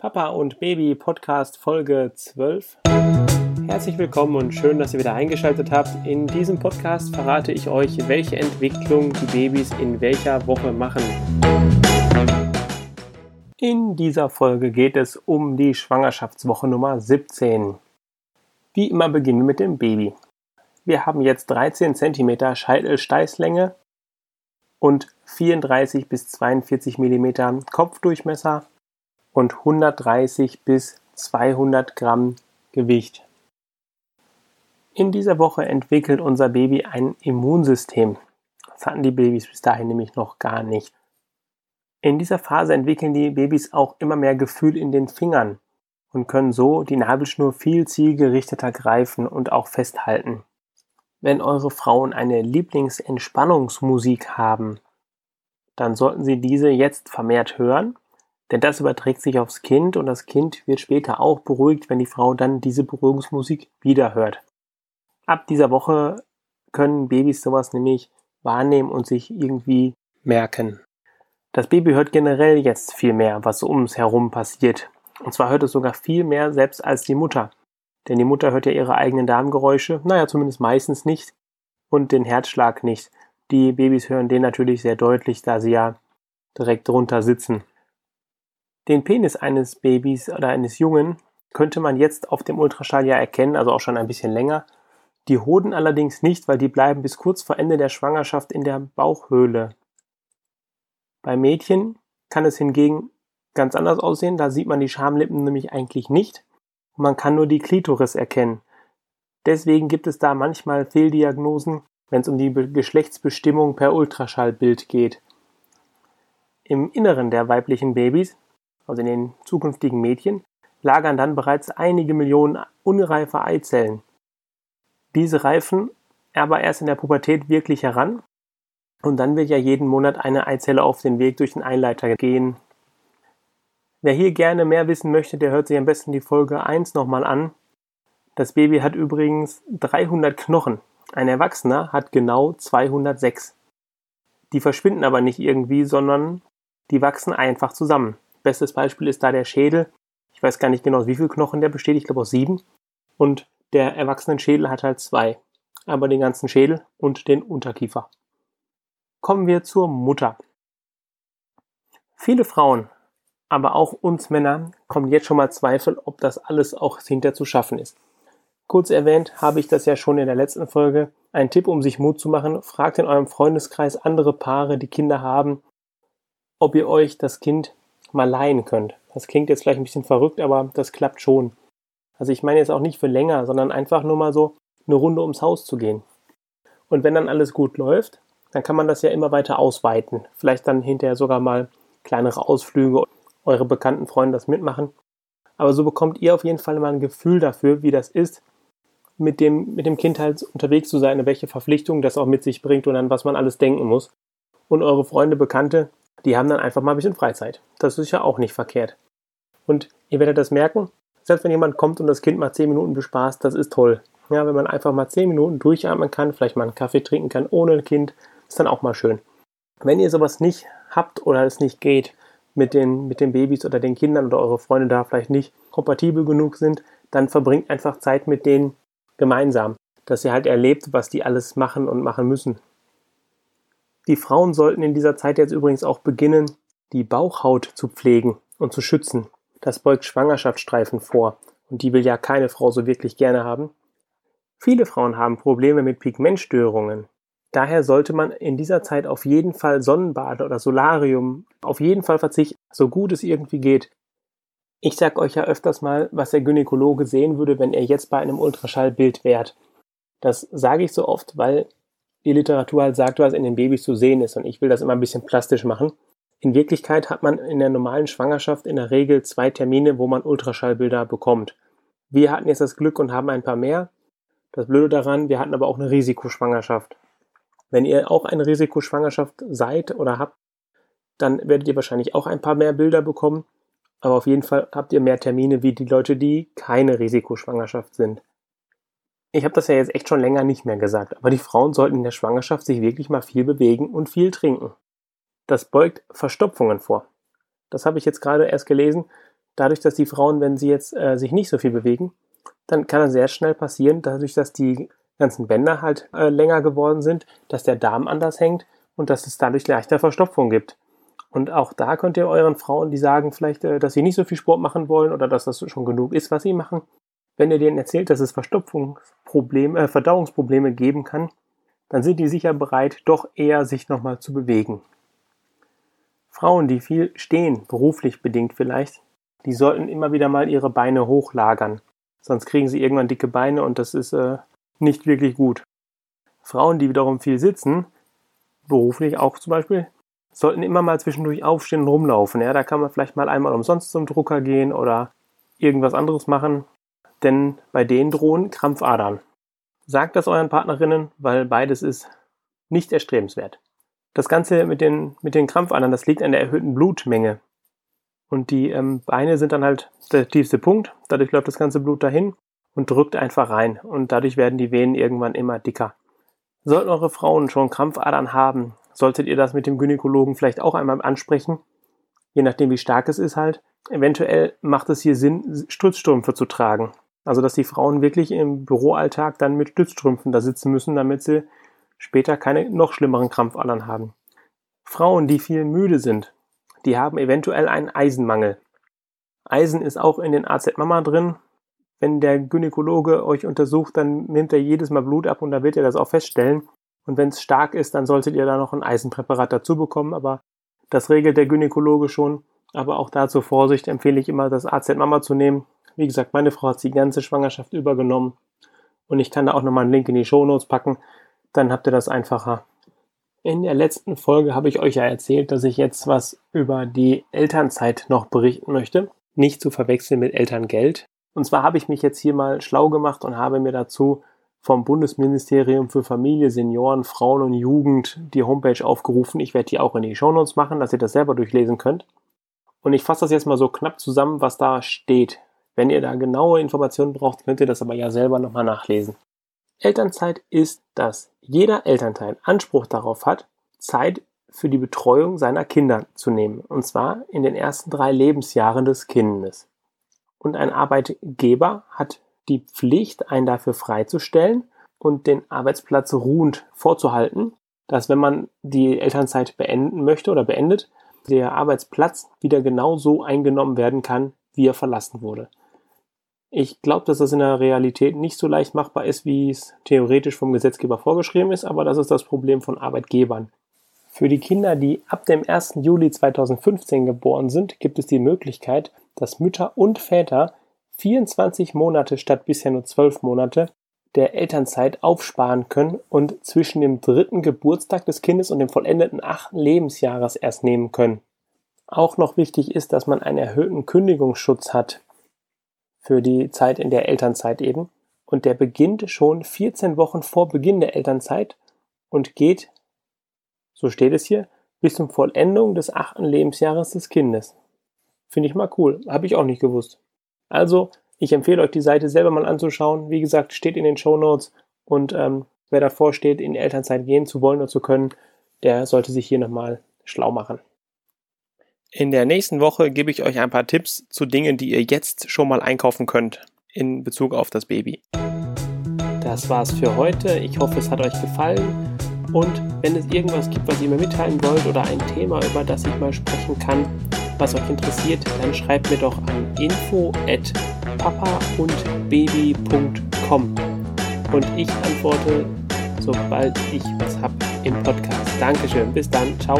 Papa und Baby Podcast Folge 12. Herzlich willkommen und schön, dass ihr wieder eingeschaltet habt. In diesem Podcast verrate ich euch, welche Entwicklung die Babys in welcher Woche machen. In dieser Folge geht es um die Schwangerschaftswoche Nummer 17. Wie immer beginnen wir mit dem Baby. Wir haben jetzt 13 cm Scheitelsteißlänge und 34 bis 42 mm Kopfdurchmesser und 130 bis 200 Gramm Gewicht. In dieser Woche entwickelt unser Baby ein Immunsystem. Das hatten die Babys bis dahin nämlich noch gar nicht. In dieser Phase entwickeln die Babys auch immer mehr Gefühl in den Fingern und können so die Nabelschnur viel zielgerichteter greifen und auch festhalten. Wenn eure Frauen eine Lieblingsentspannungsmusik haben, dann sollten sie diese jetzt vermehrt hören denn das überträgt sich aufs Kind und das Kind wird später auch beruhigt, wenn die Frau dann diese Beruhigungsmusik wieder hört. Ab dieser Woche können Babys sowas nämlich wahrnehmen und sich irgendwie merken. Das Baby hört generell jetzt viel mehr, was so ums herum passiert. Und zwar hört es sogar viel mehr selbst als die Mutter. Denn die Mutter hört ja ihre eigenen Darmgeräusche, naja, zumindest meistens nicht, und den Herzschlag nicht. Die Babys hören den natürlich sehr deutlich, da sie ja direkt drunter sitzen. Den Penis eines Babys oder eines Jungen könnte man jetzt auf dem Ultraschall ja erkennen, also auch schon ein bisschen länger. Die Hoden allerdings nicht, weil die bleiben bis kurz vor Ende der Schwangerschaft in der Bauchhöhle. Bei Mädchen kann es hingegen ganz anders aussehen, da sieht man die Schamlippen nämlich eigentlich nicht und man kann nur die Klitoris erkennen. Deswegen gibt es da manchmal Fehldiagnosen, wenn es um die Geschlechtsbestimmung per Ultraschallbild geht. Im Inneren der weiblichen Babys also in den zukünftigen Mädchen, lagern dann bereits einige Millionen unreife Eizellen. Diese reifen aber erst in der Pubertät wirklich heran und dann wird ja jeden Monat eine Eizelle auf den Weg durch den Einleiter gehen. Wer hier gerne mehr wissen möchte, der hört sich am besten die Folge 1 nochmal an. Das Baby hat übrigens 300 Knochen. Ein Erwachsener hat genau 206. Die verschwinden aber nicht irgendwie, sondern die wachsen einfach zusammen. Bestes Beispiel ist da der Schädel. Ich weiß gar nicht genau, wie viel Knochen der besteht. Ich glaube aus sieben. Und der Erwachsenenschädel hat halt zwei. Aber den ganzen Schädel und den Unterkiefer. Kommen wir zur Mutter. Viele Frauen, aber auch uns Männer, kommen jetzt schon mal Zweifel, ob das alles auch hinter zu schaffen ist. Kurz erwähnt habe ich das ja schon in der letzten Folge. Ein Tipp, um sich Mut zu machen, fragt in eurem Freundeskreis andere Paare, die Kinder haben, ob ihr euch das Kind mal leihen könnt. Das klingt jetzt vielleicht ein bisschen verrückt, aber das klappt schon. Also ich meine jetzt auch nicht für länger, sondern einfach nur mal so eine Runde ums Haus zu gehen. Und wenn dann alles gut läuft, dann kann man das ja immer weiter ausweiten. Vielleicht dann hinterher sogar mal kleinere Ausflüge, eure bekannten Freunde das mitmachen. Aber so bekommt ihr auf jeden Fall mal ein Gefühl dafür, wie das ist, mit dem, mit dem Kind halt unterwegs zu sein, welche Verpflichtungen das auch mit sich bringt und an was man alles denken muss. Und eure Freunde, Bekannte, die haben dann einfach mal ein bisschen Freizeit. Das ist ja auch nicht verkehrt. Und ihr werdet das merken, selbst wenn jemand kommt und das Kind mal 10 Minuten bespaßt, das ist toll. Ja, wenn man einfach mal 10 Minuten durchatmen kann, vielleicht mal einen Kaffee trinken kann ohne ein Kind, ist dann auch mal schön. Wenn ihr sowas nicht habt oder es nicht geht, mit den, mit den Babys oder den Kindern oder eure Freunde da vielleicht nicht kompatibel genug sind, dann verbringt einfach Zeit mit denen gemeinsam, dass ihr halt erlebt, was die alles machen und machen müssen. Die Frauen sollten in dieser Zeit jetzt übrigens auch beginnen, die Bauchhaut zu pflegen und zu schützen. Das beugt Schwangerschaftsstreifen vor und die will ja keine Frau so wirklich gerne haben. Viele Frauen haben Probleme mit Pigmentstörungen. Daher sollte man in dieser Zeit auf jeden Fall Sonnenbade oder Solarium auf jeden Fall verzichten, so gut es irgendwie geht. Ich sag euch ja öfters mal, was der Gynäkologe sehen würde, wenn er jetzt bei einem Ultraschallbild wärt. Das sage ich so oft, weil die Literatur halt sagt, was in den Babys zu sehen ist. Und ich will das immer ein bisschen plastisch machen. In Wirklichkeit hat man in der normalen Schwangerschaft in der Regel zwei Termine, wo man Ultraschallbilder bekommt. Wir hatten jetzt das Glück und haben ein paar mehr. Das Blöde daran, wir hatten aber auch eine Risikoschwangerschaft. Wenn ihr auch eine Risikoschwangerschaft seid oder habt, dann werdet ihr wahrscheinlich auch ein paar mehr Bilder bekommen. Aber auf jeden Fall habt ihr mehr Termine wie die Leute, die keine Risikoschwangerschaft sind. Ich habe das ja jetzt echt schon länger nicht mehr gesagt, aber die Frauen sollten in der Schwangerschaft sich wirklich mal viel bewegen und viel trinken. Das beugt Verstopfungen vor. Das habe ich jetzt gerade erst gelesen. dadurch, dass die Frauen, wenn sie jetzt äh, sich nicht so viel bewegen, dann kann es sehr schnell passieren, dadurch, dass die ganzen Bänder halt äh, länger geworden sind, dass der Darm anders hängt und dass es dadurch leichter Verstopfung gibt. Und auch da könnt ihr euren Frauen, die sagen vielleicht, äh, dass sie nicht so viel Sport machen wollen oder dass das schon genug ist, was sie machen, wenn ihr denen erzählt, dass es Verstopfungsprobleme, äh, Verdauungsprobleme geben kann, dann sind die sicher bereit, doch eher sich nochmal zu bewegen. Frauen, die viel stehen, beruflich bedingt vielleicht, die sollten immer wieder mal ihre Beine hochlagern. Sonst kriegen sie irgendwann dicke Beine und das ist äh, nicht wirklich gut. Frauen, die wiederum viel sitzen, beruflich auch zum Beispiel, sollten immer mal zwischendurch aufstehen und rumlaufen. Ja, da kann man vielleicht mal einmal umsonst zum Drucker gehen oder irgendwas anderes machen, denn bei denen drohen Krampfadern. Sagt das euren Partnerinnen, weil beides ist nicht erstrebenswert. Das Ganze mit den, mit den Krampfadern, das liegt an der erhöhten Blutmenge. Und die ähm, Beine sind dann halt der tiefste Punkt. Dadurch läuft das ganze Blut dahin und drückt einfach rein. Und dadurch werden die Venen irgendwann immer dicker. Sollten eure Frauen schon Krampfadern haben, solltet ihr das mit dem Gynäkologen vielleicht auch einmal ansprechen. Je nachdem, wie stark es ist halt. Eventuell macht es hier Sinn, Stützstrümpfe zu tragen. Also, dass die Frauen wirklich im Büroalltag dann mit Stützstrümpfen da sitzen müssen, damit sie später keine noch schlimmeren Krampfadern haben. Frauen, die viel müde sind, die haben eventuell einen Eisenmangel. Eisen ist auch in den AZ Mama drin. Wenn der Gynäkologe euch untersucht, dann nimmt er jedes Mal Blut ab und da wird er das auch feststellen. Und wenn es stark ist, dann solltet ihr da noch ein Eisenpräparat dazu bekommen, aber das regelt der Gynäkologe schon. Aber auch da zur Vorsicht empfehle ich immer, das AZ Mama zu nehmen. Wie gesagt, meine Frau hat die ganze Schwangerschaft übergenommen. Und ich kann da auch nochmal einen Link in die Show Notes packen. Dann habt ihr das einfacher. In der letzten Folge habe ich euch ja erzählt, dass ich jetzt was über die Elternzeit noch berichten möchte. Nicht zu verwechseln mit Elterngeld. Und zwar habe ich mich jetzt hier mal schlau gemacht und habe mir dazu vom Bundesministerium für Familie, Senioren, Frauen und Jugend die Homepage aufgerufen. Ich werde die auch in die Shownotes machen, dass ihr das selber durchlesen könnt. Und ich fasse das jetzt mal so knapp zusammen, was da steht. Wenn ihr da genaue Informationen braucht, könnt ihr das aber ja selber nochmal nachlesen. Elternzeit ist, dass jeder Elternteil Anspruch darauf hat, Zeit für die Betreuung seiner Kinder zu nehmen, und zwar in den ersten drei Lebensjahren des Kindes. Und ein Arbeitgeber hat die Pflicht, einen dafür freizustellen und den Arbeitsplatz ruhend vorzuhalten, dass wenn man die Elternzeit beenden möchte oder beendet, der Arbeitsplatz wieder genauso eingenommen werden kann, wie er verlassen wurde. Ich glaube, dass das in der Realität nicht so leicht machbar ist, wie es theoretisch vom Gesetzgeber vorgeschrieben ist, aber das ist das Problem von Arbeitgebern. Für die Kinder, die ab dem 1. Juli 2015 geboren sind, gibt es die Möglichkeit, dass Mütter und Väter 24 Monate statt bisher nur 12 Monate der Elternzeit aufsparen können und zwischen dem dritten Geburtstag des Kindes und dem vollendeten achten Lebensjahres erst nehmen können. Auch noch wichtig ist, dass man einen erhöhten Kündigungsschutz hat für die Zeit in der Elternzeit eben. Und der beginnt schon 14 Wochen vor Beginn der Elternzeit und geht, so steht es hier, bis zum Vollendung des achten Lebensjahres des Kindes. Finde ich mal cool. Habe ich auch nicht gewusst. Also, ich empfehle euch die Seite selber mal anzuschauen. Wie gesagt, steht in den Show Notes. Und ähm, wer davor steht, in Elternzeit gehen zu wollen oder zu können, der sollte sich hier nochmal schlau machen. In der nächsten Woche gebe ich euch ein paar Tipps zu Dingen, die ihr jetzt schon mal einkaufen könnt in Bezug auf das Baby. Das war's für heute. Ich hoffe, es hat euch gefallen. Und wenn es irgendwas gibt, was ihr mir mitteilen wollt oder ein Thema, über das ich mal sprechen kann, was euch interessiert, dann schreibt mir doch an info at papaundbaby.com und ich antworte, sobald ich was hab im Podcast. Dankeschön. Bis dann. Ciao.